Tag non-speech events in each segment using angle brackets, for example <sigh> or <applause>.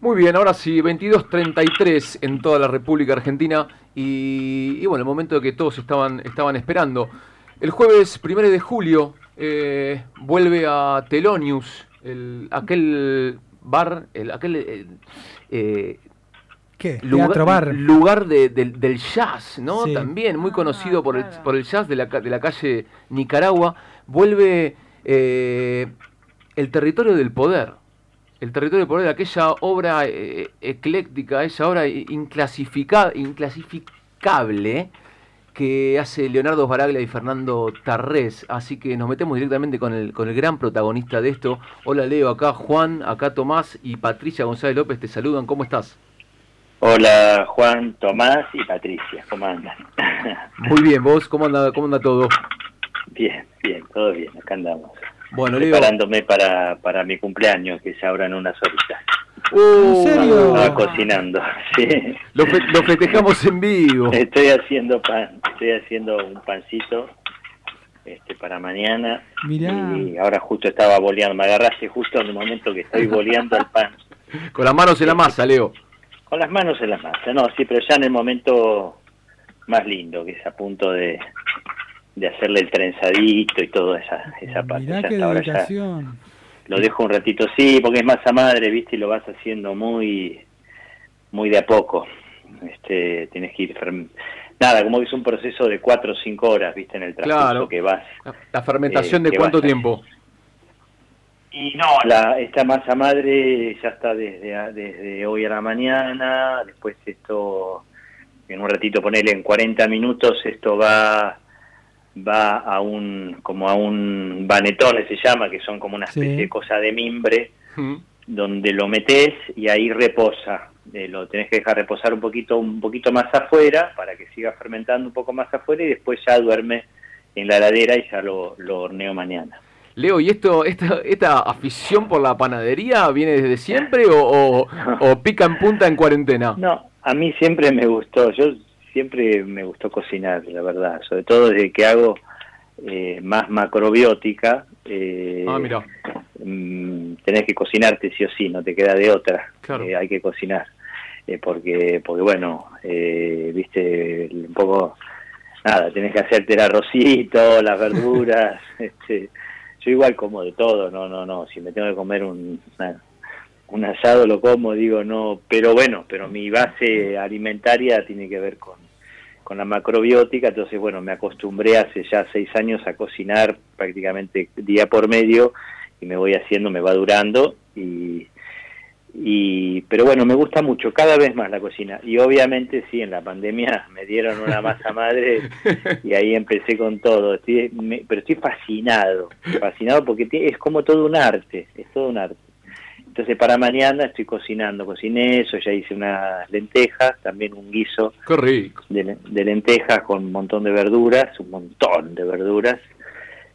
Muy bien, ahora sí, 22.33 en toda la República Argentina y, bueno, el momento que todos estaban, estaban esperando. El jueves 1 de julio eh, vuelve a Telonius, el, aquel bar, el, aquel... Eh, eh, ¿Qué? Lugar, bar. lugar del jazz, ¿no? También muy conocido por, el, por el jazz de la, de la calle Nicaragua. Vuelve el territorio del poder el territorio del poder, aquella obra eh, ecléctica, esa obra inclasificable que hace Leonardo Baraglia y Fernando Tarrés. Así que nos metemos directamente con el, con el gran protagonista de esto. Hola Leo, acá Juan, acá Tomás y Patricia González López te saludan. ¿Cómo estás? Hola Juan, Tomás y Patricia, ¿cómo andan? Muy bien, ¿vos cómo anda, cómo anda todo? Bien, bien, todo bien, acá andamos. Bueno, preparándome para, para mi cumpleaños, que se ahora en unas horitas. Uh, ¿En serio? Estaba cocinando, <laughs> sí. Lo, festejamos en vivo. Estoy haciendo pan, estoy haciendo un pancito este para mañana. Mirá. Y ahora justo estaba boleando, me agarraste justo en el momento que estoy boleando el pan. <laughs> Con las manos en la masa, Leo. Con las manos en la masa, no, sí, pero ya en el momento más lindo, que es a punto de, de hacerle el trenzadito y toda esa, esa parte. Mirá qué dedicación. lo dejo un ratito, sí, porque es masa madre, viste, y lo vas haciendo muy, muy de a poco. Este, tienes que ir nada, como que es un proceso de cuatro o cinco horas, viste, en el transcurso que vas. ¿La fermentación de eh, cuánto tiempo? Y no, la, esta masa madre ya está desde, desde hoy a la mañana, después esto, en un ratito ponerle en 40 minutos, esto va va a un como a un vanetón se llama que son como una especie de cosa de mimbre mm. donde lo metes y ahí reposa eh, lo tenés que dejar reposar un poquito un poquito más afuera para que siga fermentando un poco más afuera y después ya duerme en la heladera y ya lo, lo horneo mañana Leo, ¿y esto, esta, esta afición por la panadería viene desde siempre o, o <laughs> pica en punta en cuarentena? No, a mí siempre me gustó. Yo siempre me gustó cocinar, la verdad, sobre todo desde que hago eh, más macrobiótica. Eh, ah, mira. Mm, tenés que cocinarte sí o sí, no te queda de otra. Eh, hay que cocinar. Eh, porque, porque bueno, viste, un poco, nada, tenés que hacerte el arrocito, las verduras. <laughs> este, yo igual como de todo, no, no, no. Si me tengo que comer un, un asado lo como, digo, no, pero bueno, pero mi base alimentaria tiene que ver con, con la macrobiótica, entonces bueno, me acostumbré hace ya seis años a cocinar prácticamente día por medio y me voy haciendo, me va durando y, y pero bueno, me gusta mucho, cada vez más la cocina. Y obviamente sí, en la pandemia me dieron una masa madre <laughs> y ahí empecé con todo, estoy, pero estoy fascinado, fascinado porque es como todo un arte, es todo un arte. Entonces para mañana estoy cocinando, cociné eso, ya hice unas lentejas, también un guiso De, lentejas con un montón de verduras, un montón de verduras,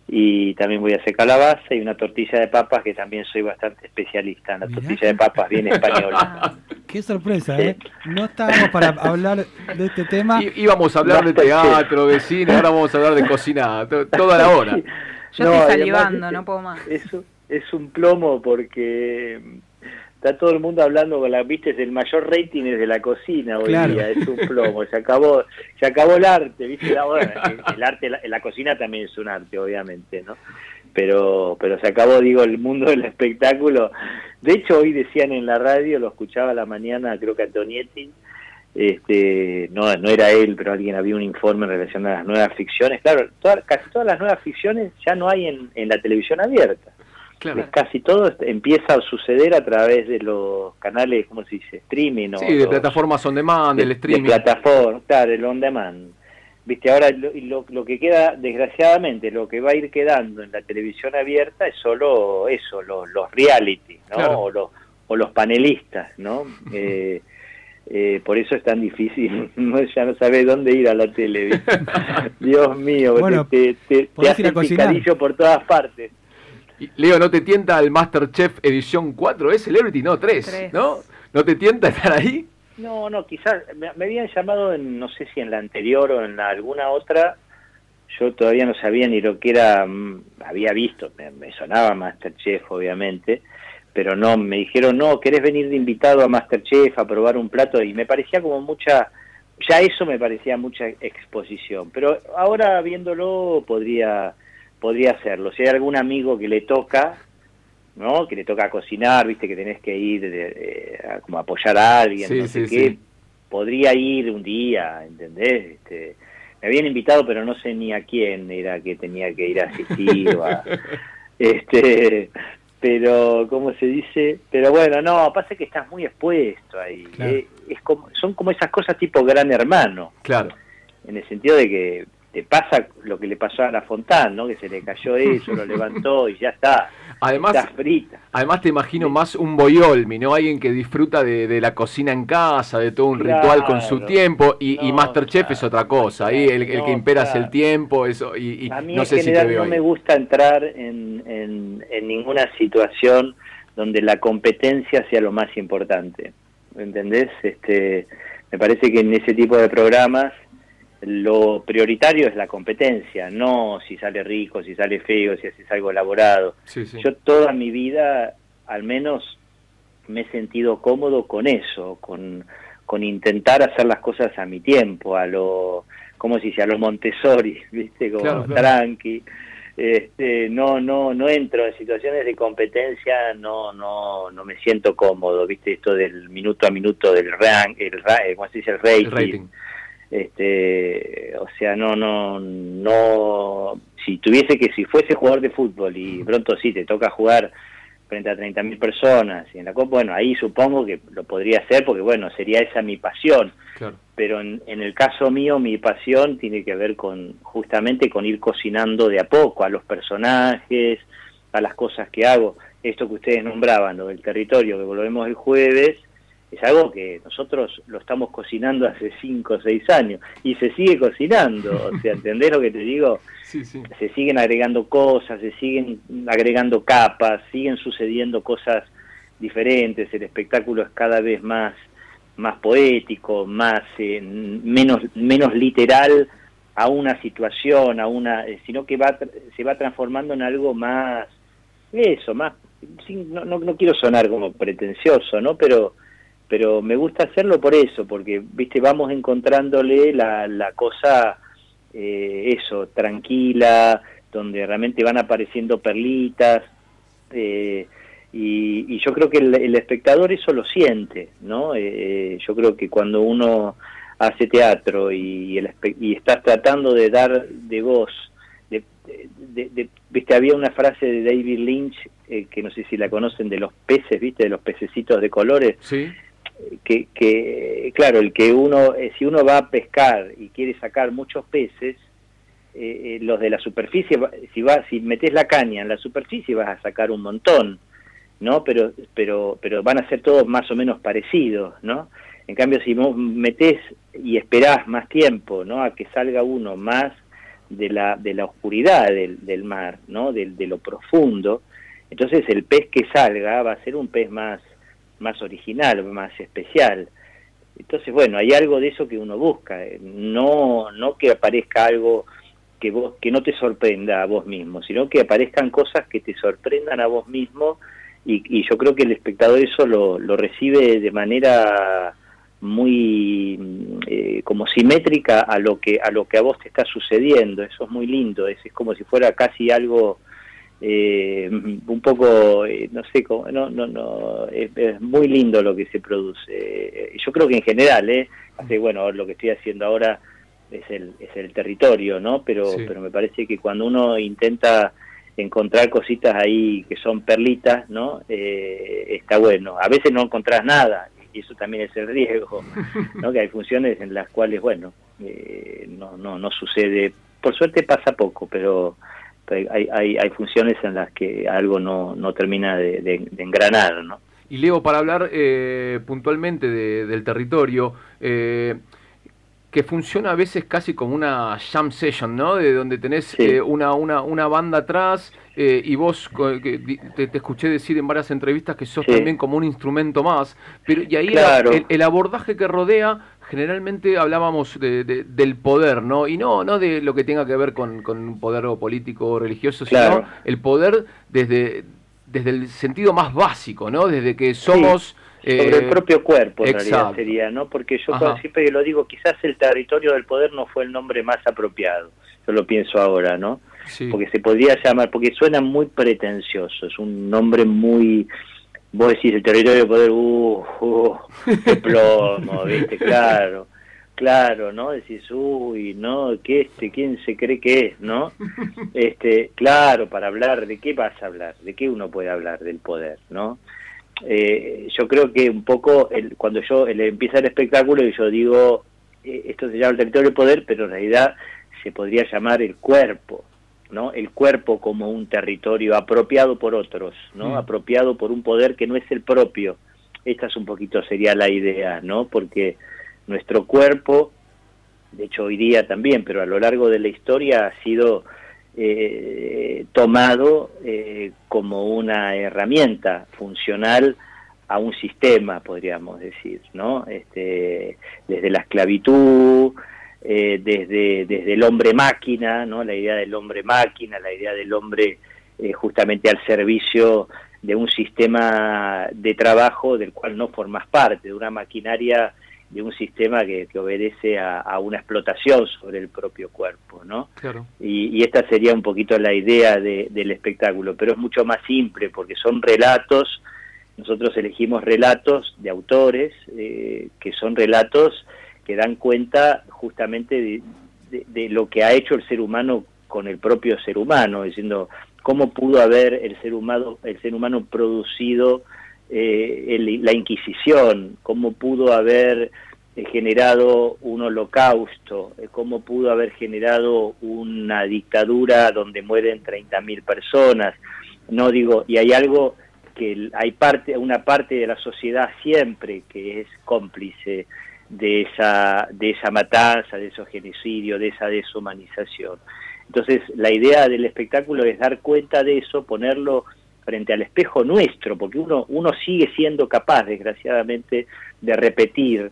y también voy a hacer calabaza y una tortilla de papas que también soy bastante especialista en la tortilla de papas bien española. <laughs> Qué sorpresa, ¿eh? No estábamos para <laughs> hablar de este tema. Y, íbamos a hablar de teatro, de cine, ahora vamos a hablar de cocina, toda la hora. <laughs> Yo estoy salivando, no puedo más. Eso, es un plomo porque está todo el mundo hablando con la viste el mayor rating es de la cocina hoy día es un plomo se acabó se acabó el arte viste <laughs> el, arte la, cocina también es un arte obviamente no pero pero se acabó digo el mundo del espectáculo. De hecho hoy decían en la radio lo escuchaba a la mañana creo que Antonietti este no no era él pero alguien había un informe en relación a las nuevas ficciones. Claro casi todas las nuevas ficciones ya no hay en, en la televisión abierta Casi todo empieza a suceder a través de los canales, ¿cómo se dice? Streaming. Sí, de plataformas on demand, del streaming. De plataforma, claro, el on demand. Viste, ahora lo, lo, que queda, desgraciadamente, lo que va a ir quedando en la televisión abierta es solo eso, los, los reality, ¿no? O, los, o los panelistas, ¿no? <laughs> Eh, eh, por eso es tan difícil, <laughs> ya no sabes dónde ir a la tele. <laughs> Dios mío, bueno, te, te, te hacen picadillo por todas partes. Leo, ¿no te tienta el Masterchef edición 4? ¿Es Celebrity? No, 3, ¿no? ¿No te tienta estar ahí? No, no, quizás me, habían llamado, en, no sé si en la anterior o en alguna otra, yo todavía no sabía ni lo que era, mm, había visto, me, sonaba Masterchef obviamente, pero no, me dijeron, no, ¿querés venir de invitado a Masterchef a probar un plato? Y me parecía como mucha, ya eso me parecía mucha exposición, pero ahora viéndolo podría, podría hacerlo. Si hay algún amigo que le toca, ¿no? Que le toca cocinar, viste que tenés que ir de, a, como apoyar a alguien, no sé qué, podría ir un día, ¿entendés? Este, me habían invitado, pero no sé ni a quién era que tenía que ir a asistir. <laughs> este, pero, ¿cómo se dice? Pero bueno, no, pasa que estás muy expuesto ahí. Eh, es como, son como esas cosas tipo gran hermano. Claro. En el sentido de que te pasa lo que le pasó a la Fontán, ¿no? Que se le cayó eso, lo levantó y ya está. Además, frita. además te imagino más un boyolmi, ¿no? Alguien que disfruta de, la cocina en casa, de todo un ritual con su tiempo, y, Masterchef es otra cosa, ahí el, que impera es el tiempo, eso, y, a mí no sé si te no me gusta entrar en, en ninguna situación donde la competencia sea lo más importante, ¿entendés? Este, me parece que en ese tipo de programas lo prioritario es la competencia, no si sale rico, si sale feo, si haces algo elaborado. Yo toda mi vida, al menos, me he sentido cómodo con eso, con, con intentar hacer las cosas a mi tiempo, a lo, como si sea, a lo Montessori, <laughs> ¿viste? Como tranqui. Este, no, no, no entro en situaciones de competencia, no, no, no me siento cómodo, ¿viste? Esto del minuto a minuto del rank, el, ¿cómo se dice? El rating. El rating este o sea no no no si tuviese que si fuese jugador de fútbol y pronto sí te toca jugar frente a 30.000 personas y en la Copa bueno ahí supongo que lo podría hacer porque bueno sería esa mi pasión. Pero en, en, el caso mío mi pasión tiene que ver con justamente con ir cocinando de a poco a los personajes a las cosas que hago. Esto que ustedes nombraban lo del territorio que volvemos el jueves es algo que nosotros lo estamos cocinando hace 5 o 6 años y se sigue cocinando, o sea, <laughs> ¿entendés lo que te digo? Se siguen agregando cosas, se siguen agregando capas, siguen sucediendo cosas diferentes, el espectáculo es cada vez más más poético, más eh, menos menos literal a una situación, a una, eh, sino que va se va transformando en algo más eso, más no, no, no quiero sonar como pretencioso, ¿no? Pero pero me gusta hacerlo por eso, porque, viste, vamos encontrándole la, la cosa, eh, eso, tranquila, donde realmente van apareciendo perlitas, eh, y, yo creo que el, espectador eso lo siente, ¿no? Eh, yo creo que cuando uno hace teatro y, el, y estás tratando de dar de voz, de, de, viste, había una frase de David Lynch, que no sé si la conocen, de los peces, viste, de los pececitos de colores, ¿Sí? Que, que, claro, el que uno, eh, si uno va a pescar y quiere sacar muchos peces, eh, eh, los de la superficie, si vas, si metes la caña en la superficie vas a sacar un montón, ¿no? Pero, pero, pero van a ser todos más o menos parecidos, ¿no? En cambio, si metes y esperás más tiempo, ¿no? A que salga uno más de la, de la oscuridad del, del mar, ¿no? De, de lo profundo, entonces el pez que salga va a ser un pez más más original, más especial. Entonces, bueno, hay algo de eso que uno busca, eh, no, no que aparezca algo que, vos, que no te sorprenda a vos mismo, sino que aparezcan cosas que te sorprendan a vos mismo y, yo creo que el espectador eso lo, lo recibe de manera muy eh, como simétrica a lo que a lo que a vos te está sucediendo eso es muy lindo es, es como si fuera casi algo eh, un poco, eh, no sé, cómo, no, no, no, es, muy lindo lo que se produce. Eh, yo creo que en general, ¿eh? Hace, bueno, lo que estoy haciendo ahora es el, es el territorio, ¿no? Pero, pero me parece que cuando uno intenta encontrar cositas ahí que son perlitas, ¿no? Eh, está bueno. A veces no encontrás nada y eso también es el riesgo, ¿no? Que hay funciones en las cuales, bueno, no, no, no sucede. Por suerte pasa poco, pero hay, hay, hay funciones en las que algo no, no termina de, engranar, ¿no? Y Leo, para hablar eh, puntualmente del territorio, eh, que funciona a veces casi como una jam session, ¿no? De donde tenés eh, una, una, una banda atrás y vos te, te, escuché decir en varias entrevistas que sos también como un instrumento más, pero y ahí el, el, abordaje que rodea generalmente hablábamos de, del poder, ¿no? Y no, no de lo que tenga que ver con, con un poder político o religioso, sino el poder desde, desde el sentido más básico, ¿no? Desde que somos... sobre el propio cuerpo, en realidad sería, ¿no? Porque yo siempre lo digo, quizás el territorio del poder no fue el nombre más apropiado. Yo lo pienso ahora, ¿no? Porque se podría llamar, porque suena muy pretencioso, es un nombre muy vos decís el territorio del poder, uh, uh <laughs> qué plomo, ¿viste? Claro, claro, ¿no? Decís, uy, ¿no? ¿Qué este? ¿Quién se cree que es, no? <laughs> Este, claro, para hablar, ¿de qué vas a hablar? ¿De qué uno puede hablar del poder, no? Eh, yo creo que un poco, el, cuando yo el, empieza el espectáculo y yo digo, eh, esto se llama el territorio del poder, pero en realidad se podría llamar el cuerpo, ¿no? El cuerpo como un territorio apropiado por otros, ¿no? Mm. Apropiado por un poder que no es el propio. Esta es un poquito sería la idea, ¿no? Porque nuestro cuerpo, de hecho hoy día también, pero a lo largo de la historia ha sido eh, tomado eh, como una herramienta funcional a un sistema, podríamos decir, ¿no? Este, desde la esclavitud, eh, desde, desde el hombre máquina, ¿no? la idea del hombre máquina, la idea del hombre eh, justamente al servicio de un sistema de trabajo del cual no formas parte, de una maquinaria, de un sistema que, obedece a, una explotación sobre el propio cuerpo, ¿no? Y, esta sería un poquito la idea del espectáculo, pero es mucho más simple porque son relatos, nosotros elegimos relatos de autores eh, que son relatos que dan cuenta justamente de, lo que ha hecho el ser humano con el propio ser humano, diciendo cómo pudo haber el ser humano, el ser humano producido eh, la Inquisición, cómo pudo haber eh, generado un holocausto, eh, cómo pudo haber generado una dictadura donde mueren 30.000 personas. No digo, y hay algo que hay parte, una parte de la sociedad siempre que es cómplice de esa, de esa matanza, de esos genocidios, de esa deshumanización. Entonces, la idea del espectáculo es dar cuenta de eso, ponerlo frente al espejo nuestro, porque uno, uno sigue siendo capaz, desgraciadamente, de repetir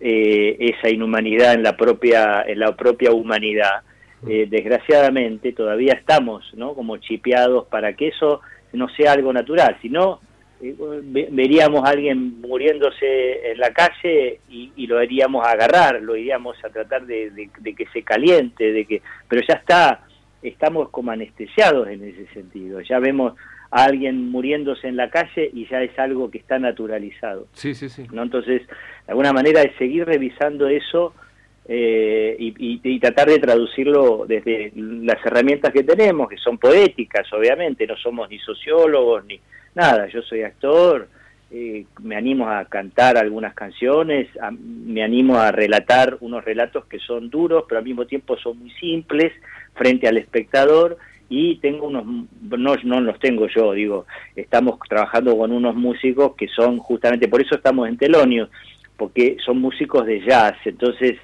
eh, esa inhumanidad en la propia, en la propia humanidad. Eh, desgraciadamente todavía estamos ¿no? como chipeados para que eso no sea algo natural, sino veríamos a alguien muriéndose en la calle y, lo iríamos a agarrar, lo iríamos a tratar de, que se caliente, de que, pero ya está, estamos como anestesiados en ese sentido, ya vemos a alguien muriéndose en la calle y ya es algo que está naturalizado. Sí, sí, sí. ¿no? Entonces, de alguna manera es seguir revisando eso eh, y, tratar de traducirlo desde las herramientas que tenemos, que son poéticas, obviamente, no somos ni sociólogos ni nada, yo soy actor, eh, me animo a cantar algunas canciones, me animo a relatar unos relatos que son duros, pero al mismo tiempo son muy simples frente al espectador y tengo unos, no, no los tengo yo, digo, estamos trabajando con unos músicos que son justamente, por eso estamos en Telonio, porque son músicos de jazz, entonces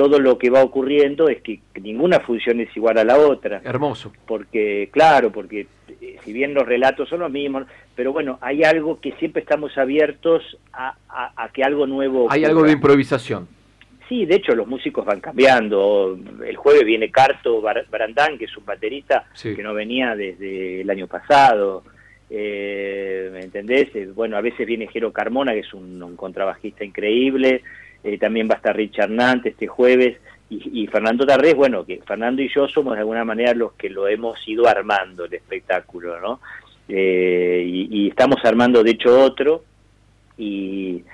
todo lo que va ocurriendo es que ninguna función es igual a la otra. Hermoso. Porque, claro, porque eh, si bien los relatos son los mismos, pero bueno, hay algo que siempre estamos abiertos a, que algo nuevo... Hay algo de improvisación. Sí, de hecho los músicos van cambiando. El jueves viene Carto Brandán, que es un baterista que no venía desde el año pasado. Eh, ¿Me entendés? Eh, bueno, a veces viene Jero Carmona, que es un contrabajista increíble. Eh, también va a estar Richard Nant este jueves y, Fernando Tarrés, bueno, que Fernando y yo somos de alguna manera los que lo hemos ido armando el espectáculo, ¿no? Eh, y, estamos armando de hecho otro y,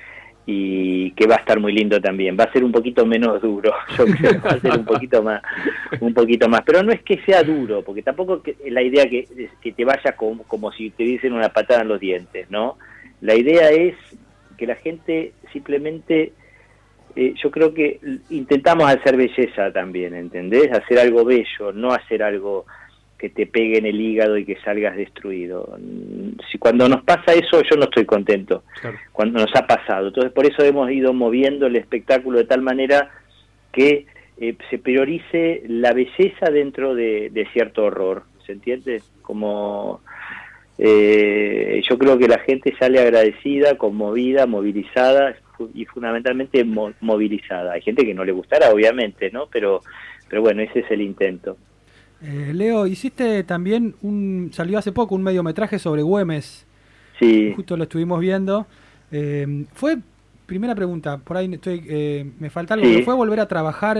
que va a estar muy lindo también. Va a ser un poquito menos duro, <laughs> yo creo, va a ser un poquito más, un poquito más. Pero no es que sea duro, porque tampoco es la idea que, que te vaya como, como si te dicen una patada en los dientes, ¿no? La idea es que la gente simplemente eh, yo creo que intentamos hacer belleza también, ¿entendés? Hacer algo bello, no hacer algo que te pegue en el hígado y que salgas destruido. Si cuando nos pasa eso, yo no estoy contento. Cuando nos ha pasado. Entonces, por eso hemos ido moviendo el espectáculo de tal manera que eh, se priorice la belleza dentro de, cierto horror. ¿Se entiende? Como eh, yo creo que la gente sale agradecida, conmovida, movilizada y fundamentalmente movilizada. Hay gente que no le gustará, obviamente, ¿no? Pero, pero bueno, ese es el intento. Eh, Leo, hiciste también un, salió hace poco un mediometraje sobre Güemes. Sí. Justo lo estuvimos viendo. Eh, fue, primera pregunta, por ahí estoy, eh, me falta algo, ¿fue volver a trabajar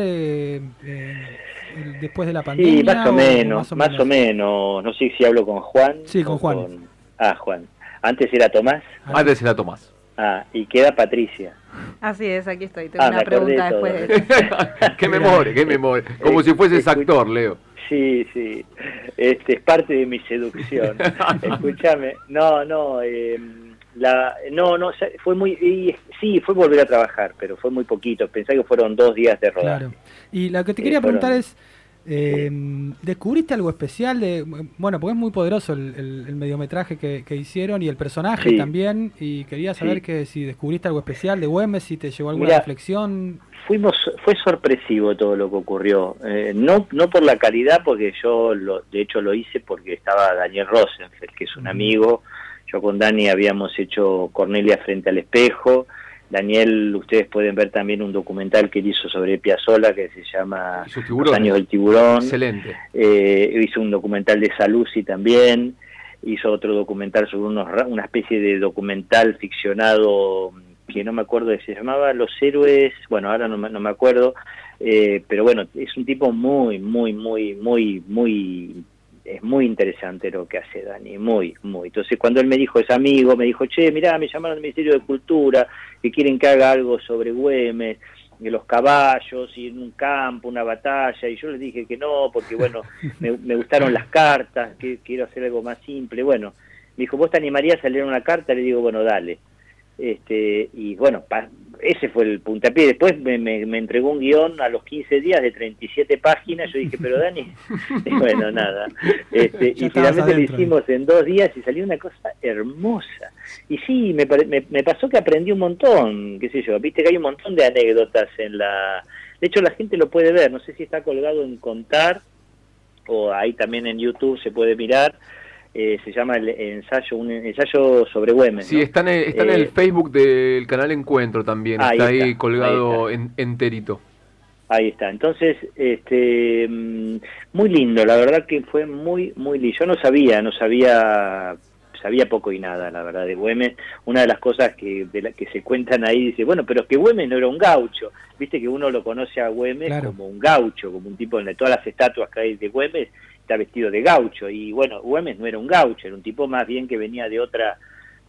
después de la pandemia? Sí, más o, menos, más o, menos, No sé si hablo con Juan. Sí, con Juan. Ah, Juan. Antes era Tomás. Antes era Tomás. Ah, y queda Patricia. Así es, aquí estoy. Tengo ah, una pregunta después de <laughs> qué memoria, qué memoria. Como si fueses actor, Leo. Sí, sí. Este es parte de mi seducción. <laughs> Escúchame. No, no. Eh, la, no, no, fue muy, sí, fue volver a trabajar, pero fue muy poquito. Pensé que fueron dos días de rodaje. Claro. Y lo que te quería preguntar es, eh, ¿Descubriste algo especial? de Bueno, porque es muy poderoso el, mediometraje que, hicieron y el personaje también. Y quería saber que si descubriste algo especial de Güemes, si te llegó alguna reflexión. Fuimos, fue sorpresivo todo lo que ocurrió. Eh, no, no por la calidad, porque yo lo, de hecho lo hice porque estaba Daniel Rosenfeld, que es un amigo. Yo con Dani habíamos hecho Cornelia frente al espejo Daniel, ustedes pueden ver también un documental que él hizo sobre Piazzola que se llama Los años del tiburón. Excelente. Eh, hizo un documental de Saluzzi también. Hizo otro documental sobre unos, una especie de documental ficcionado que no me acuerdo de se llamaba Los héroes. Bueno, ahora no, no me acuerdo. Eh, pero bueno, es un tipo muy, muy, muy, muy, muy es muy interesante lo que hace Dani, muy, muy. Entonces cuando él me dijo, es amigo, me dijo, che, mirá, me llamaron al Ministerio de Cultura, que quieren que haga algo sobre Güemes, de los caballos y en un campo, una batalla, y yo le dije que no, porque bueno, <laughs> me, gustaron las cartas, que quiero hacer algo más simple. Bueno, me dijo, ¿vos te animarías a leer una carta? Le digo, bueno, dale. Este, y bueno, ese fue el puntapié. Después me, me, entregó un guion a los 15 días de 37 páginas. Yo dije, pero Dani, <laughs> bueno, nada. Este, y finalmente lo hicimos en dos días y salió una cosa hermosa. Y sí, me, me, pasó que aprendí un montón, qué sé yo. Viste que hay un montón de anécdotas en la... De hecho, la gente lo puede ver. No sé si está colgado en Contar o ahí también en YouTube se puede mirar eh, se llama el ensayo, un ensayo sobre Güemes. Sí, está en el, está en el eh, Facebook del canal Encuentro también, está, ahí colgado En, enterito. Ahí está, entonces, este, mm, muy lindo, la verdad que fue muy, muy lindo. Yo no sabía, no sabía, sabía poco y nada, la verdad, de Güemes. Una de las cosas que, de la, que se cuentan ahí, dice, bueno, pero es que Güemes no era un gaucho. Viste que uno lo conoce a Güemes como un gaucho, como un tipo de todas las estatuas que hay de Güemes está vestido de gaucho y bueno, Güemes no era un gaucho, era un tipo más bien que venía de otra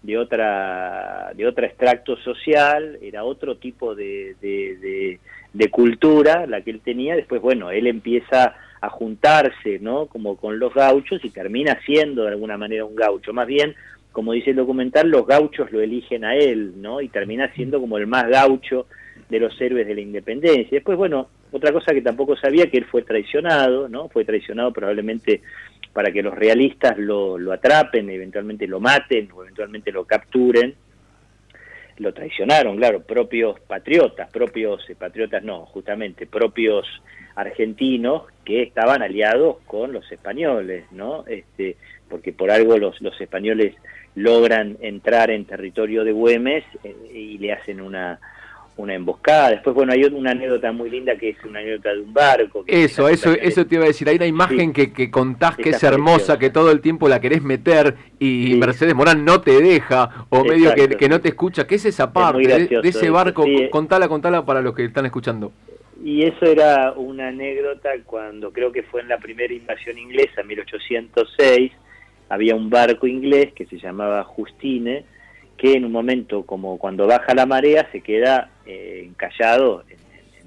de otra de otro extracto social, era otro tipo de, de, de, cultura la que él tenía, después bueno, él empieza a juntarse, ¿no? Como con los gauchos y termina siendo de alguna manera un gaucho, más bien como dice el documental, los gauchos lo eligen a él, ¿no? Y termina siendo como el más gaucho de los héroes de la independencia. Después, bueno, otra cosa que tampoco sabía, que él fue traicionado, ¿no? Fue traicionado probablemente para que los realistas lo, lo atrapen, eventualmente lo maten o eventualmente lo capturen. Lo traicionaron, claro, propios patriotas, propios eh, patriotas no, justamente propios argentinos que estaban aliados con los españoles, ¿no? Este, porque por algo los, los españoles logran entrar en territorio de Güemes eh, y le hacen una, una emboscada. Después, bueno, hay una anécdota muy linda que es una anécdota de un barco. eso, eso, eso te iba a decir. Hay una imagen que, que contás que es hermosa, que todo el tiempo la querés meter y Mercedes Morán no te deja o medio que, no te escucha. ¿Qué es esa parte de, ese barco? Contala, contala para los que están escuchando. Y eso era una anécdota cuando creo que fue en la primera invasión inglesa, 1806, había un barco inglés que se llamaba Justine, que en un momento como cuando baja la marea se queda eh, encallado en,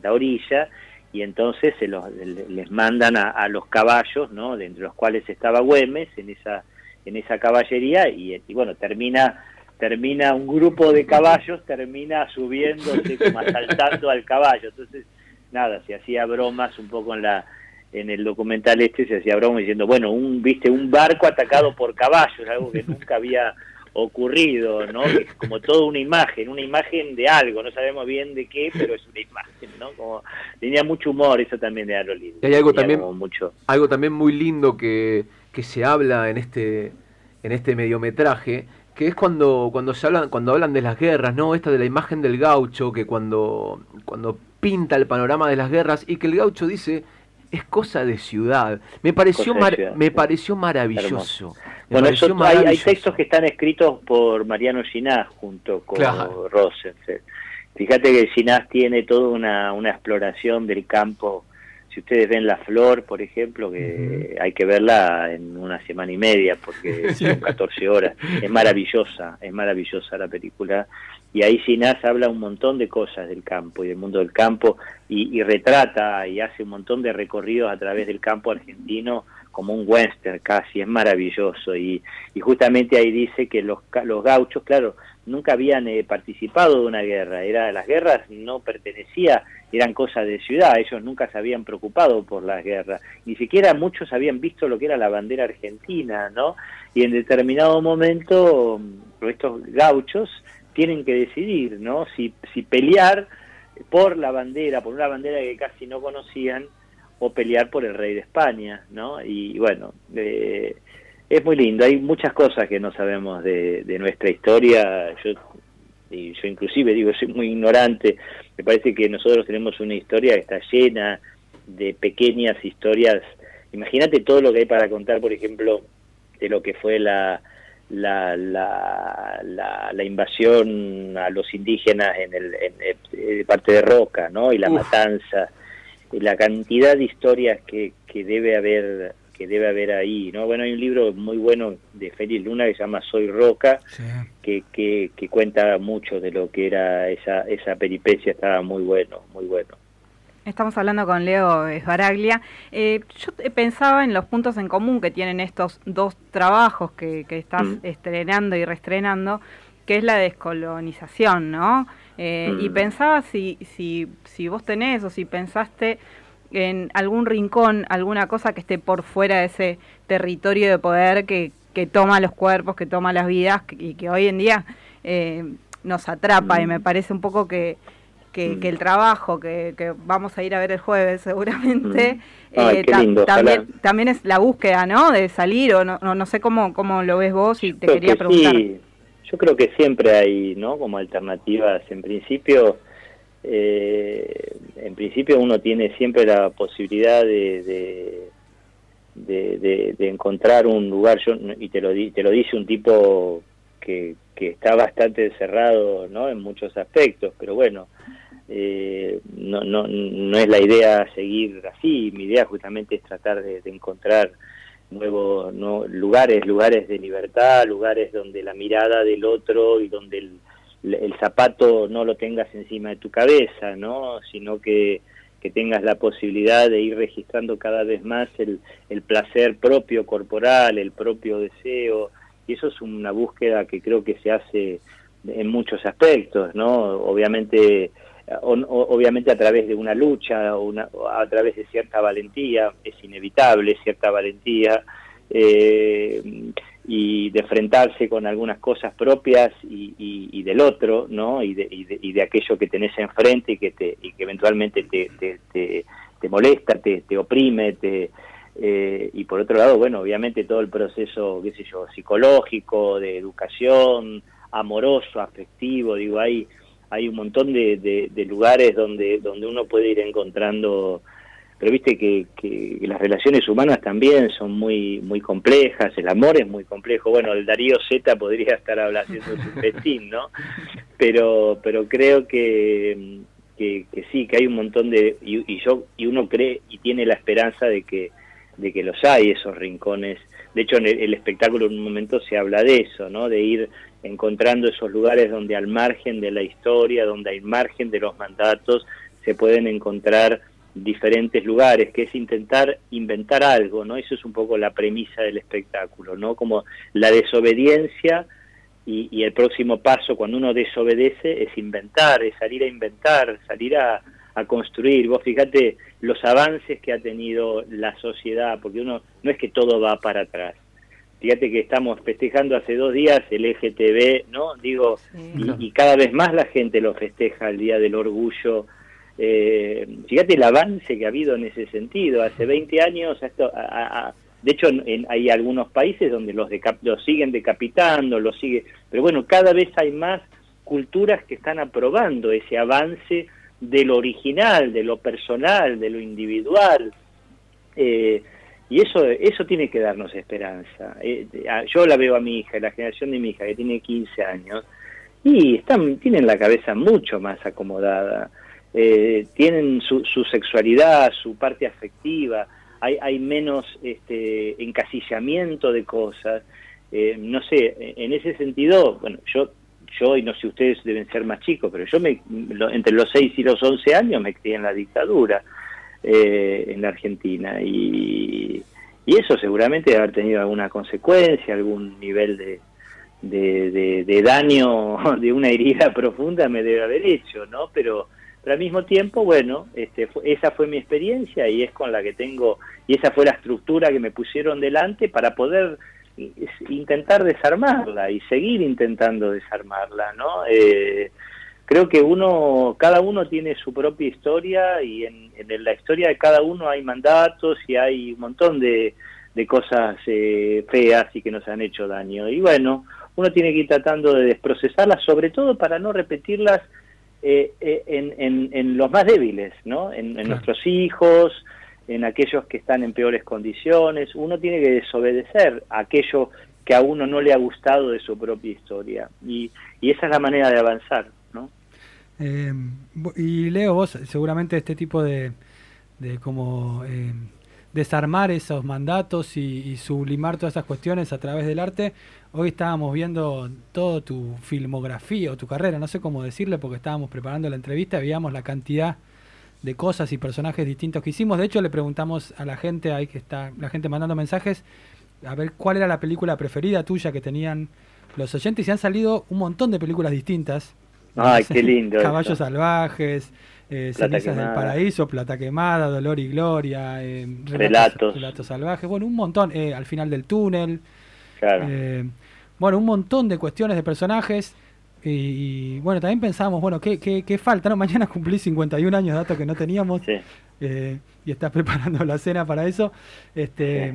la orilla y entonces se los, les mandan a, los caballos, ¿no? de entre los cuales estaba Güemes en esa en esa caballería y, bueno termina termina un grupo de caballos termina subiéndose como asaltando al caballo entonces nada se hacía bromas un poco en la en el documental este se hacía broma diciendo bueno un viste un barco atacado por caballos algo que nunca había ocurrido, ¿no? Es como toda una imagen, una imagen de algo, no sabemos bien de qué, pero es una imagen, ¿no? Como tenía mucho humor eso también de Aro Y hay algo también, mucho... algo también muy lindo que, que se habla en este, en este mediometraje, que es cuando, cuando se hablan, cuando hablan de las guerras, ¿no? Esta de la imagen del gaucho, que cuando, cuando pinta el panorama de las guerras, y que el gaucho dice es cosa de ciudad. Me pareció, me pareció maravilloso. bueno, Hay, textos que están escritos por Mariano Ginás junto con Rosenfeld. Fíjate que Ginás tiene toda una, una exploración del campo si ustedes ven La Flor, por ejemplo, que hay que verla en una semana y media porque <laughs> son 14 horas, es maravillosa, es maravillosa la película. Y ahí Sinás habla un montón de cosas del campo y del mundo del campo y, retrata y hace un montón de recorridos a través del campo argentino como un western casi, es maravilloso. Y, y justamente ahí dice que los, los gauchos, claro, nunca habían eh, participado de una guerra, era las guerras no pertenecía, eran cosas de ciudad, ellos nunca se habían preocupado por las guerras, ni siquiera muchos habían visto lo que era la bandera argentina, ¿no? Y en determinado momento mm, estos gauchos tienen que decidir, ¿no? Si, si pelear por la bandera, por una bandera que casi no conocían, o pelear por el rey de España, ¿no? Y bueno, eh, es muy lindo, hay muchas cosas que no sabemos de, nuestra historia, yo, y yo inclusive digo, soy muy ignorante, me parece que nosotros tenemos una historia que está llena de pequeñas historias, imagínate todo lo que hay para contar, por ejemplo, de lo que fue la, la, la, la, invasión a los indígenas en, el, en, parte de Roca, ¿no? Y la matanza, y la cantidad de historias que, que debe haber que debe haber ahí, ¿no? Bueno, hay un libro muy bueno de Félix Luna que se llama Soy Roca, que, que, cuenta mucho de lo que era esa, esa peripecia, estaba muy bueno, muy bueno. Estamos hablando con Leo Esbaraglia. Eh, yo pensaba en los puntos en común que tienen estos dos trabajos que, que estás mm. estrenando y reestrenando, que es la descolonización, ¿no? Eh, y mm. pensaba si, si, si vos tenés o si pensaste en algún rincón, alguna cosa que esté por fuera de ese territorio de poder que, que toma los cuerpos, que toma las vidas y que hoy en día eh, nos atrapa y me mm. parece un poco que, que, el trabajo que, que, vamos a ir a ver el jueves seguramente mm. eh, también, también es la búsqueda ¿no? de salir o no, no, sé cómo, cómo lo ves vos y te quería preguntar. Yo creo que siempre hay ¿no? como alternativas en principio eh, en principio uno tiene siempre la posibilidad de, de, de, encontrar un lugar, yo, y te lo, te lo dice un tipo que, que está bastante cerrado ¿no? en muchos aspectos, pero bueno, eh, no, no, no es la idea seguir así, mi idea justamente es tratar de, encontrar nuevos no, lugares, lugares de libertad, lugares donde la mirada del otro y donde el, el zapato no lo tengas encima de tu cabeza, ¿no? Sino que, que tengas la posibilidad de ir registrando cada vez más el, el placer propio corporal, el propio deseo, y eso es una búsqueda que creo que se hace en muchos aspectos, ¿no? Obviamente, obviamente a través de una lucha, una, a través de cierta valentía, es inevitable cierta valentía, eh, y de enfrentarse con algunas cosas propias y, y, del otro, ¿no? Y de, y de, aquello que tenés enfrente y que, te, que eventualmente te, te, molesta, te, oprime, te, eh, y por otro lado, bueno, obviamente todo el proceso, qué sé yo, psicológico, de educación, amoroso, afectivo, digo, hay, hay un montón de, de lugares donde, donde uno puede ir encontrando pero viste que, que, las relaciones humanas también son muy muy complejas, el amor es muy complejo. Bueno, el Darío Z podría estar hablando su <laughs> festín, ¿no? Pero pero creo que, que, sí, que hay un montón de y, yo y uno cree y tiene la esperanza de que de que los hay esos rincones. De hecho, en el, espectáculo en un momento se habla de eso, ¿no? De ir encontrando esos lugares donde al margen de la historia, donde al margen de los mandatos se pueden encontrar diferentes lugares, que es intentar inventar algo, ¿no? Eso es un poco la premisa del espectáculo, ¿no? Como la desobediencia y, el próximo paso cuando uno desobedece es inventar, es salir a inventar, salir a, a construir. Vos fíjate los avances que ha tenido la sociedad, porque uno no es que todo va para atrás. Fíjate que estamos festejando hace dos días el EGTB, ¿no? Digo, y, y, cada vez más la gente lo festeja el Día del Orgullo eh, fíjate el avance que ha habido en ese sentido. Hace 20 años, esto, de hecho hay algunos países donde los, los siguen decapitando, los sigue, pero bueno, cada vez hay más culturas que están aprobando ese avance de lo original, de lo personal, de lo individual. Eh, y eso, eso tiene que darnos esperanza. Eh, yo la veo a mi hija, la generación de mi hija, que tiene 15 años, y están, tienen la cabeza mucho más acomodada. Eh, tienen su, su, sexualidad, su parte afectiva, hay, hay menos este, encasillamiento de cosas. Eh, no sé, en ese sentido, bueno, yo, yo y no sé ustedes deben ser más chicos, pero yo me, entre los 6 y los 11 años me crié en la dictadura eh, en la Argentina y, y eso seguramente debe haber tenido alguna consecuencia, algún nivel de, de, daño, <laughs> de una herida <laughs> profunda me debe haber hecho, ¿no? Pero pero al mismo tiempo, bueno, este, esa fue mi experiencia y es con la que tengo, y esa fue la estructura que me pusieron delante para poder intentar desarmarla y seguir intentando desarmarla, ¿no? Eh, creo que uno, cada uno tiene su propia historia y en, la historia de cada uno hay mandatos y hay un montón de, de cosas eh, feas y que nos han hecho daño. Y bueno, uno tiene que ir tratando de desprocesarlas, sobre todo para no repetirlas eh, eh, en, en, los más débiles, ¿no? En, nuestros hijos, en aquellos que están en peores condiciones. Uno tiene que desobedecer a aquello que a uno no le ha gustado de su propia historia. Y, y esa es la manera de avanzar. Eh, y Leo, vos seguramente este tipo de, de como desarmar esos mandatos y, sublimar todas esas cuestiones a través del arte. Hoy estábamos viendo toda tu filmografía o tu carrera, no sé cómo decirle, porque estábamos preparando la entrevista, veíamos la cantidad de cosas y personajes distintos que hicimos. De hecho, le preguntamos a la gente, ahí que está la gente mandando mensajes, a ver cuál era la película preferida tuya que tenían los oyentes y han salido un montón de películas distintas. Ay, qué lindo. <laughs> Caballos salvajes, eh, Cenizas del Paraíso, Plata Quemada, Dolor y Gloria, eh, relatos, relatos. Salvajes, bueno, un montón, eh, al final del túnel. Eh, bueno, un montón de cuestiones de personajes. Y, bueno, también pensamos, bueno, ¿qué, qué, falta? ¿no? <laughs> Mañana cumplí 51 años, dato que no teníamos. y estás <laughs> preparando la cena para eso. Este,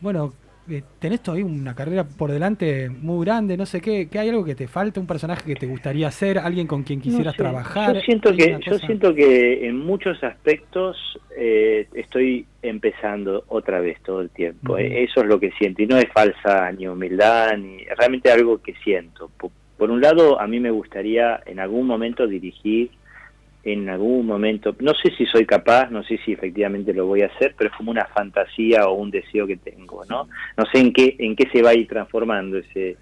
Bueno, eh, tenés todavía una carrera por delante muy grande, no sé qué, ¿qué hay algo que te falta, un personaje que te gustaría ser, alguien con quien quisieras trabajar. Yo siento que yo siento que en muchos aspectos eh, estoy empezando otra vez todo el tiempo. Eh, eso es lo que siento y no es falsa ni humildad ni realmente algo que siento. por un lado, a mí me gustaría en algún momento dirigir en algún momento, no sé si soy capaz, no sé si efectivamente lo voy a hacer, pero es como una fantasía o un deseo que tengo, ¿no? No sé en qué, en qué se va a ir transformando ese,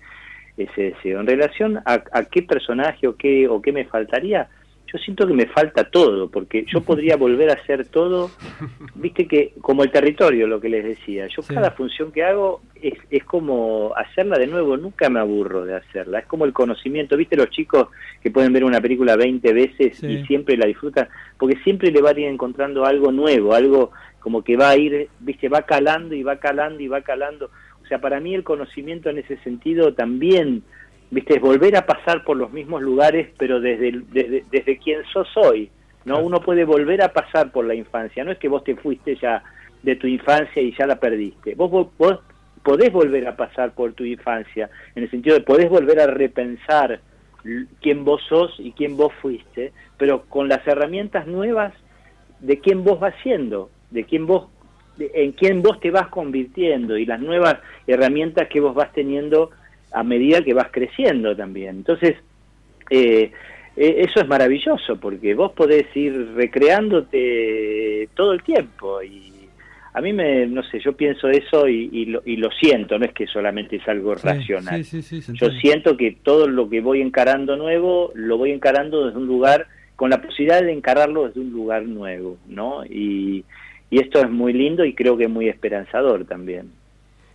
ese deseo. En relación a, a qué personaje o qué, o qué me faltaría, yo siento que me falta todo, porque yo <laughs> podría volver a hacer todo, viste que como el territorio, lo que les decía, yo cada función que hago es, es como hacerla de nuevo, nunca me aburro de hacerla, es como el conocimiento, viste los chicos que pueden ver una película 20 veces y siempre la disfrutan, porque siempre le van a ir encontrando algo nuevo, algo como que va a ir, viste, va calando y va calando y va calando, o sea, para mí el conocimiento en ese sentido también viste, es volver a pasar por los mismos lugares, pero desde, desde, desde quien sos hoy, ¿no? Uno puede volver a pasar por la infancia, no es que vos te fuiste ya de tu infancia y ya la perdiste. Vos, vos, podés volver a pasar por tu infancia, en el sentido de podés volver a repensar quién vos sos y quién vos fuiste, pero con las herramientas nuevas de quién vos vas siendo, de quién vos en quién vos te vas convirtiendo y las nuevas herramientas que vos vas teniendo a medida que vas creciendo también. Entonces, eh, eh, eso es maravilloso porque vos podés ir recreándote todo el tiempo y a mí me, no sé, yo pienso eso y, lo, y lo, siento, no es que solamente es algo racional. yo siento que todo lo que voy encarando nuevo, lo voy encarando desde un lugar, con la posibilidad de encararlo desde un lugar nuevo, ¿no? Y, y esto es muy lindo y creo que es muy esperanzador también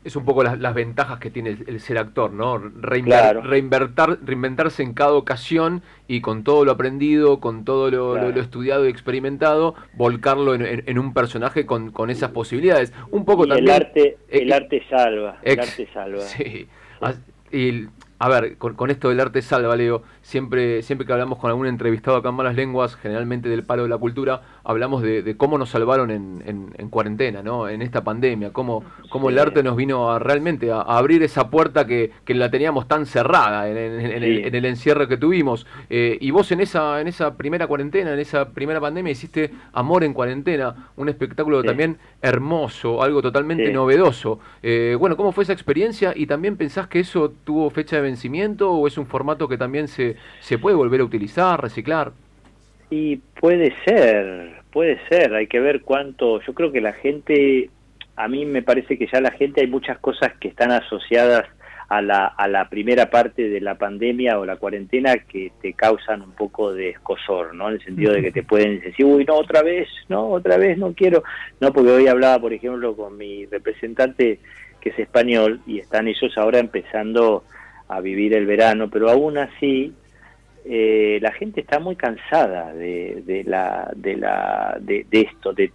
es un poco las, las ventajas que tiene el, ser actor, ¿no? reinventarse en cada ocasión y con todo lo aprendido, con todo lo, estudiado y experimentado, volcarlo en, un personaje con, con, esas posibilidades. Un poco también. El arte, el arte salva. el arte salva. <laughs> Sí. Y, a ver, con, esto del arte salva, Leo, siempre, siempre que hablamos con algún entrevistado acá en Malas Lenguas, generalmente del palo de la cultura, hablamos de, cómo nos salvaron en, en, cuarentena, ¿no? En esta pandemia, cómo, cómo el arte nos vino a realmente a, abrir esa puerta que, que, la teníamos tan cerrada en, el, encierro que tuvimos. Eh, y vos en esa, en esa primera cuarentena, en esa primera pandemia, hiciste Amor en Cuarentena, un espectáculo también hermoso, algo totalmente novedoso. Eh, bueno, ¿cómo fue esa experiencia? ¿Y también pensás que eso tuvo fecha de vencimiento o es un formato que también se, se puede volver a utilizar, reciclar? Y puede ser, puede ser, hay que ver cuánto, yo creo que la gente, a mí me parece que ya la gente hay muchas cosas que están asociadas a la, a la primera parte de la pandemia o la cuarentena que te causan un poco de escosor, ¿no? En el sentido de que te pueden decir, uy, no, otra vez, no, otra vez, no quiero. No, porque hoy hablaba, por ejemplo, con mi representante que es español y están ellos ahora empezando a vivir el verano, pero aún así eh, la gente está muy cansada de, de la de la de, esto de,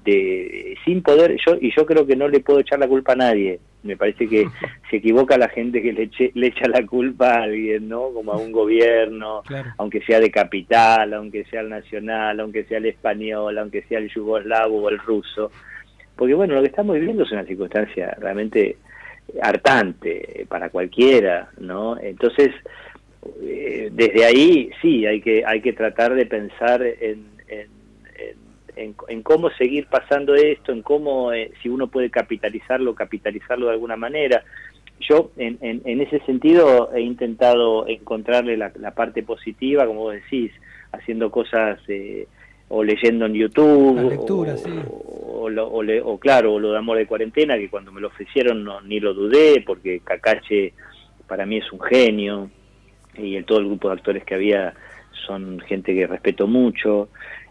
sin poder yo y yo creo que no le puedo echar la culpa a nadie. Me parece que <laughs> se equivoca la gente que le, le echa la culpa a alguien no como a un gobierno aunque sea de capital aunque sea el nacional aunque sea el español aunque sea el yugoslavo o el ruso. Porque bueno lo que estamos viviendo es una circunstancia realmente hartante para cualquiera no entonces eh, desde ahí sí hay que hay que tratar de pensar en, en, cómo seguir pasando esto en cómo eh, si uno puede capitalizarlo capitalizarlo de alguna manera. Yo en, en, ese sentido he intentado encontrarle la, parte positiva como vos decís haciendo cosas eh, o leyendo en YouTube o, o, claro lo de amor de cuarentena que cuando me lo ofrecieron no, ni lo dudé porque Cacache para mí es un genio y el, todo el grupo de actores que había son gente que respeto mucho.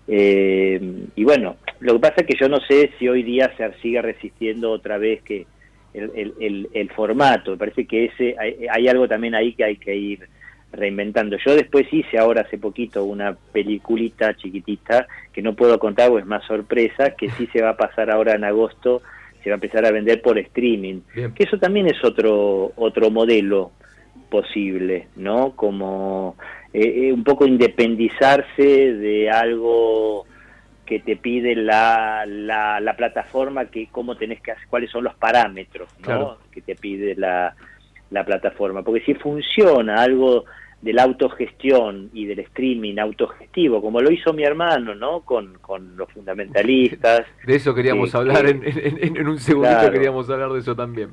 Eh, y bueno, lo que pasa es que yo no sé si hoy día se sigue resistiendo otra vez que el, el, el, formato. Me parece que ese hay, algo también ahí que hay que ir reinventando. Yo después hice ahora hace poquito una peliculita chiquitita que no puedo contar o es más sorpresa, que sí se va a pasar ahora en agosto, se va a empezar a vender por streaming. Que eso también es otro otro modelo posible, ¿no? Como eh, eh, un poco independizarse de algo que te pide la, la, plataforma, que cómo tenés que hacer, cuáles son los parámetros, ¿no? Que te pide la, la plataforma. Porque si funciona algo de la autogestión y del streaming autogestivo, como lo hizo mi hermano, ¿no? Con, con los fundamentalistas. De eso queríamos hablar, en, en, un segundito queríamos hablar de eso también.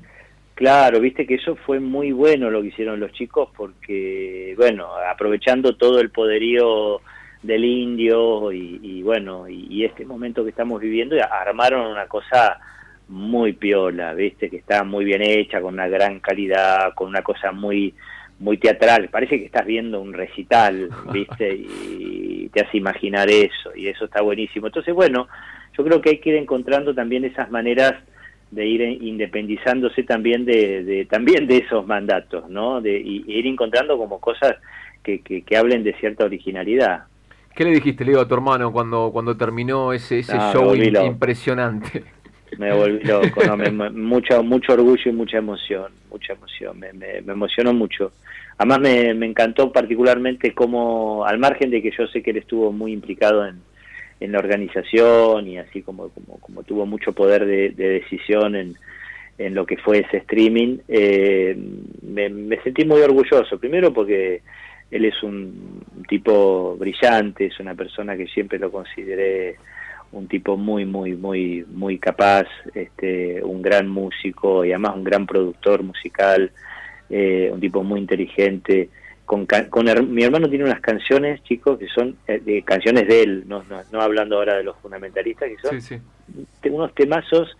Claro, viste que eso fue muy bueno lo que hicieron los chicos porque, bueno, aprovechando todo el poderío del indio y, bueno, y, este momento que estamos viviendo, armaron una cosa muy piola, viste, que está muy bien hecha, con una gran calidad, con una cosa muy muy teatral, parece que estás viendo un recital, viste, y <laughs> te hace imaginar eso, y eso está buenísimo. Entonces, bueno, yo creo que hay que ir encontrando también esas maneras de ir independizándose también de, también de esos mandatos, ¿no? De y, ir encontrando como cosas que, que, hablen de cierta originalidad. ¿Qué le dijiste, Leo, a tu hermano cuando, cuando terminó ese, ese show impresionante? <laughs> Me volví loco, mucho, mucho orgullo y mucha emoción, mucha emoción, me, me, me emocionó mucho. Además me, me encantó particularmente cómo, al margen de que yo sé que él estuvo muy implicado en, en la organización y así como, como, tuvo mucho poder de, decisión en, en, lo que fue ese streaming, eh, me, sentí muy orgulloso. Primero porque él es un tipo brillante, es una persona que siempre lo consideré un tipo muy, muy, muy, muy capaz, este, un gran músico y además un gran productor musical, eh, un tipo muy inteligente con, con mi hermano tiene unas canciones, chicos, que son eh, canciones de él, no, no, hablando ahora de los fundamentalistas, que son unos temazos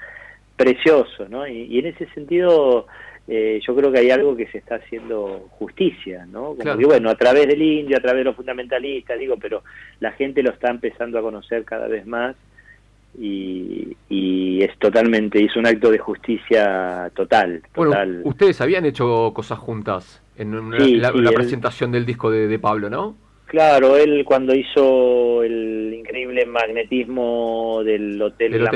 preciosos, ¿no? Y, en ese sentido eh, yo creo que hay algo que se está haciendo justicia, ¿no? Como que, bueno, a través del indio, a través de los fundamentalistas, digo, pero la gente lo está empezando a conocer cada vez más y, y es totalmente, hizo un acto de justicia total. total. ustedes habían hecho cosas juntas en la, presentación del disco de, Pablo, ¿no? Claro, él cuando hizo el increíble magnetismo del Hotel La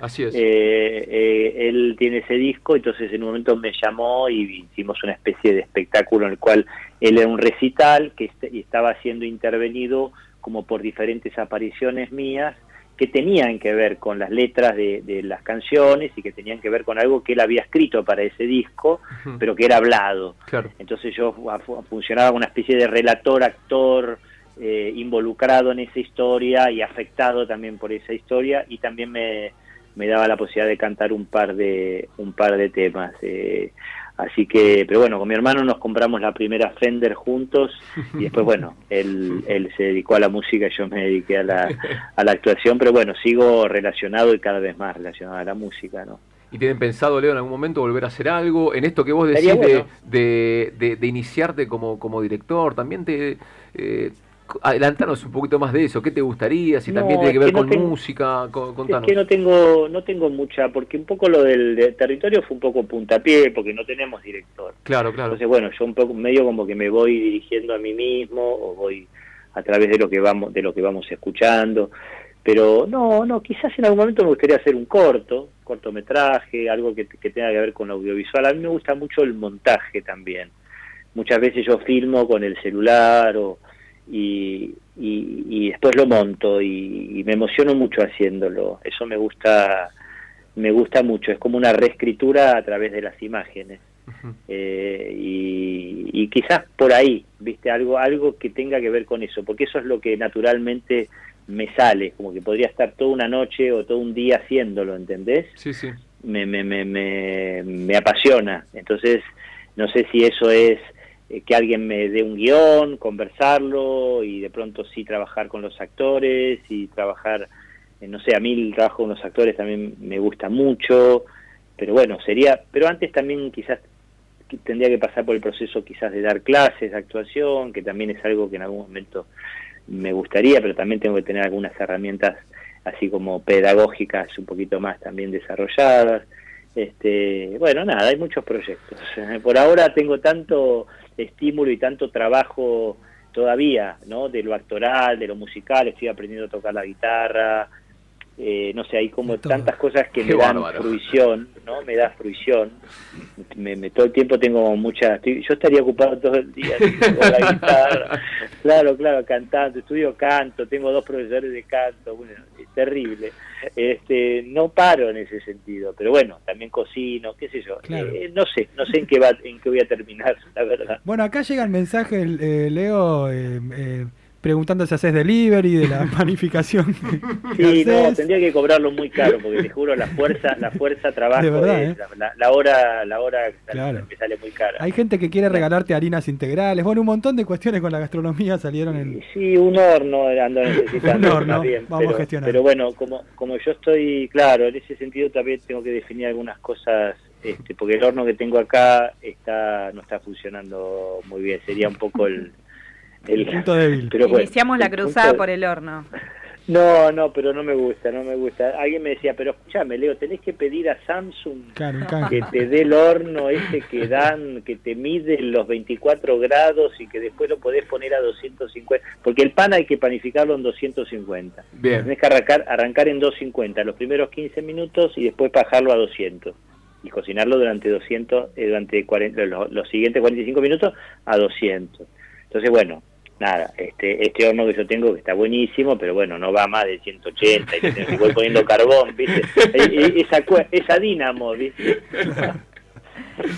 Así es. Eh, él tiene ese disco, entonces en un momento me llamó y hicimos una especie de espectáculo en el cual él era un recital que estaba siendo intervenido como por diferentes apariciones mías que tenían que ver con las letras de, las canciones y que tenían que ver con algo que él había escrito para ese disco, pero que era hablado. Entonces yo funcionaba como una especie de relator, actor, eh, involucrado en esa historia y afectado también por esa historia y también me, me daba la posibilidad de cantar un par de un par de temas. Eh, Así que, pero bueno, con mi hermano nos compramos la primera Fender juntos y después, bueno, él, él se dedicó a la música y yo me dediqué a la, a la actuación, pero bueno, sigo relacionado y cada vez más relacionado a la música, ¿no? ¿Y tienen pensado, Leo, en algún momento volver a hacer algo? En esto que vos decís de, de, de, iniciarte como, como director, ¿también te, eh, adelantanos un poquito más de eso. ¿Qué te gustaría? Si también tiene que ver con música, contanos. Es que no tengo, no tengo mucha, porque un poco lo del, territorio fue un poco puntapié, porque no tenemos director. Claro, claro. Entonces, bueno, yo un poco medio como que me voy dirigiendo a mí mismo o voy a través de lo que vamos, de lo que vamos escuchando. Pero no, no, quizás en algún momento me gustaría hacer un corto, cortometraje, algo que, que tenga que ver con audiovisual. A mí me gusta mucho el montaje también. Muchas veces yo filmo con el celular o y, y, después lo monto y, me emociono mucho haciéndolo. Eso me gusta, me gusta mucho. Es como una reescritura a través de las imágenes. Eh, y, quizás por ahí, viste, algo, algo que tenga que ver con eso, porque eso es lo que naturalmente me sale, como que podría estar toda una noche o todo un día haciéndolo, ¿entendés? Sí, sí. Me, me, me, me, me apasiona. Entonces, no sé si eso es eh, que alguien me dé un guion, conversarlo y de pronto sí trabajar con los actores y trabajar, eh, no sé, a mí el trabajo con los actores también me gusta mucho, pero bueno, sería, pero antes también quizás tendría que pasar por el proceso quizás de dar clases de actuación, que también es algo que en algún momento me gustaría, pero también tengo que tener algunas herramientas así como pedagógicas un poquito más también desarrolladas. Este, bueno, nada, hay muchos proyectos. <laughs> Por ahora tengo tanto estímulo y tanto trabajo todavía, ¿no? De lo actoral, de lo musical, estoy aprendiendo a tocar la guitarra, eh, no sé, hay como tantas cosas que me dan fruición, ¿no? Me da fruición. Me, todo el tiempo tengo mucha... yo estaría ocupado todo el día <laughs> con la guitarra. Claro, claro, cantando. Estudio canto, tengo dos profesores de canto. Bueno, es terrible. Este, no paro en ese sentido, pero bueno, también cocino, qué sé yo. Eh, no sé, no sé en qué, va, en qué voy a terminar, <laughs> la verdad. Bueno, acá llega el mensaje, eh, Leo... Eh, preguntando si haces delivery, de la <laughs> panificación. sí, no, tendría que cobrarlo muy caro, porque te juro, la fuerza, la fuerza trabajo, ¿eh? la, hora, la hora que sale muy cara. Hay gente que quiere regalarte harinas integrales, bueno, un montón de cuestiones con la gastronomía salieron en... Sí, un horno ando necesitando. <laughs> un horno, vamos a gestionar. Pero bueno, como, como yo estoy, claro, en ese sentido también tengo que definir algunas cosas este, porque el horno que tengo acá está no está funcionando muy bien. Sería un poco el, el punto débil. Iniciamos la cruzada por el horno. No, no, pero no me gusta, no me gusta. Alguien me decía, pero escúchame, Leo, tenés que pedir a Samsung que te dé el horno ese que dan, que te mide los 24 grados y que después lo podés poner a 250. Porque el pan hay que panificarlo en 250. Bien. Tenés que arrancar, arrancar en 250 los primeros 15 minutos y después bajarlo a 200. Y cocinarlo durante 200, eh, durante 40, los, los siguientes 45 minutos a 200. Entonces, bueno, nada, este, este horno que yo tengo que está buenísimo, pero bueno, no va más de 180 y voy poniendo <laughs> carbón, ¿viste? Esa, esa dínamo, ¿viste?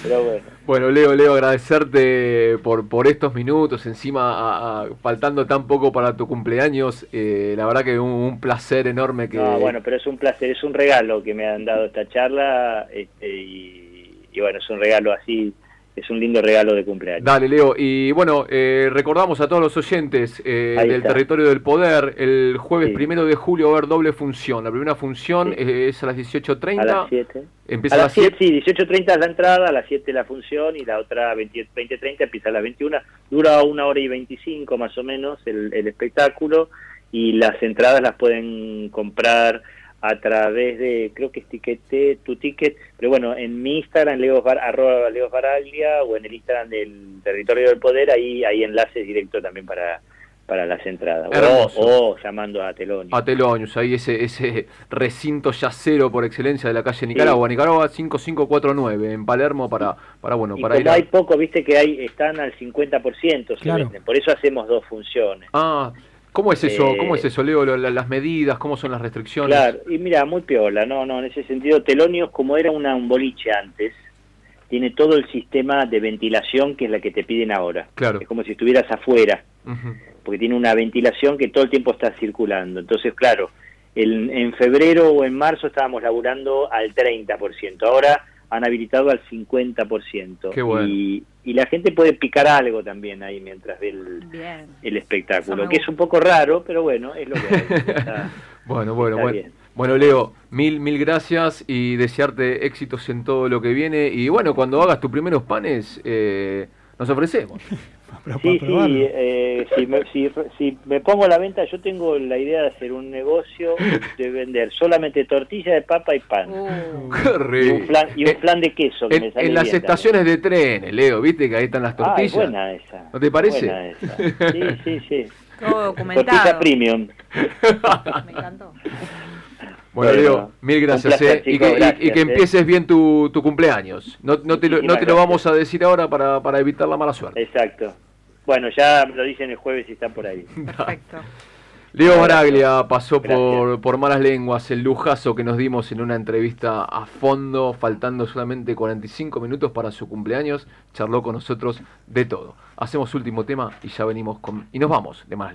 Pero bueno. Bueno, Leo, Leo, agradecerte por, por estos minutos, encima faltando tan poco para tu cumpleaños, eh, la verdad que un, un, placer enorme que... No, bueno, pero es un placer, es un regalo que me han dado esta charla este, y, y bueno, es un regalo así es un lindo regalo de cumpleaños. Dale, Leo. Y bueno, eh, recordamos a todos los oyentes eh, del territorio del poder, el jueves primero de julio va a haber doble función. La primera función es a las 18.30. A las 7. Empieza a las 7. Sí, 18.30 es la entrada, a las 7 la función y la otra 20.30 empieza a las 21. Dura una hora y 25 más o menos el, el espectáculo y las entradas las pueden comprar a través de, creo que es Tiquete, tu ticket, pero bueno, en mi Instagram, Leos arroba Baraglia, o en el Instagram del Territorio del Poder, ahí hay enlaces directos también para, para las entradas. O, llamando a Telonius. A Telonius, ahí ese, ese recinto yacero por excelencia de la calle Nicaragua. Nicaragua 5549, en Palermo para, para bueno, para ir. hay poco, viste que hay están al 50%, claro. por eso hacemos dos funciones. Ah, ¿Cómo es eso? ¿Cómo es eh, eso, Leo? Las medidas, ¿cómo son las restricciones? Claro, y mira, muy piola, no, no, en ese sentido, Telonios, como era una, un boliche antes, tiene todo el sistema de ventilación que es la que te piden ahora. Claro. Es como si estuvieras afuera, porque tiene una ventilación que todo el tiempo está circulando. Entonces, claro, en febrero o en marzo estábamos laburando al 30%, ahora han habilitado al 50%. Qué bueno. y, y la gente puede picar algo también ahí mientras ve el, espectáculo, que es un poco raro, pero bueno, es lo que hay. <laughs> bueno, bueno, bueno. Bueno, Leo, mil, mil gracias y desearte éxitos en todo lo que viene. Y bueno, cuando hagas tus primeros panes, eh, nos ofrecemos. <laughs> <laughs> sí, sí, eh, si, me, si, me pongo a la venta, yo tengo la idea de hacer un negocio <laughs> de vender solamente tortilla de papa y pan. Uh. Qué y, un plan, y un plan de queso. Que en, me sale en las estaciones de trenes, Leo, viste que ahí están las tortillas. Ah, buena esa. ¿No te parece? Buena esa. <laughs> Sí, sí, sí. Todo documentado. Tortilla premium. me encantó. Bueno, Leo, mil gracias, eh, y, que, y, que, empieces bien tu, tu cumpleaños. No, no te, lo, no te lo vamos a decir ahora para, para evitar la mala suerte. Exacto. Bueno, ya lo dicen el jueves y está por ahí. <laughs> Perfecto. Leo Baraglia pasó por, por Malas Lenguas, el lujazo que nos dimos en una entrevista a fondo, faltando solamente 45 minutos para su cumpleaños, charló con nosotros de todo. Hacemos último tema y ya venimos con... y nos vamos de Malas Lenguas.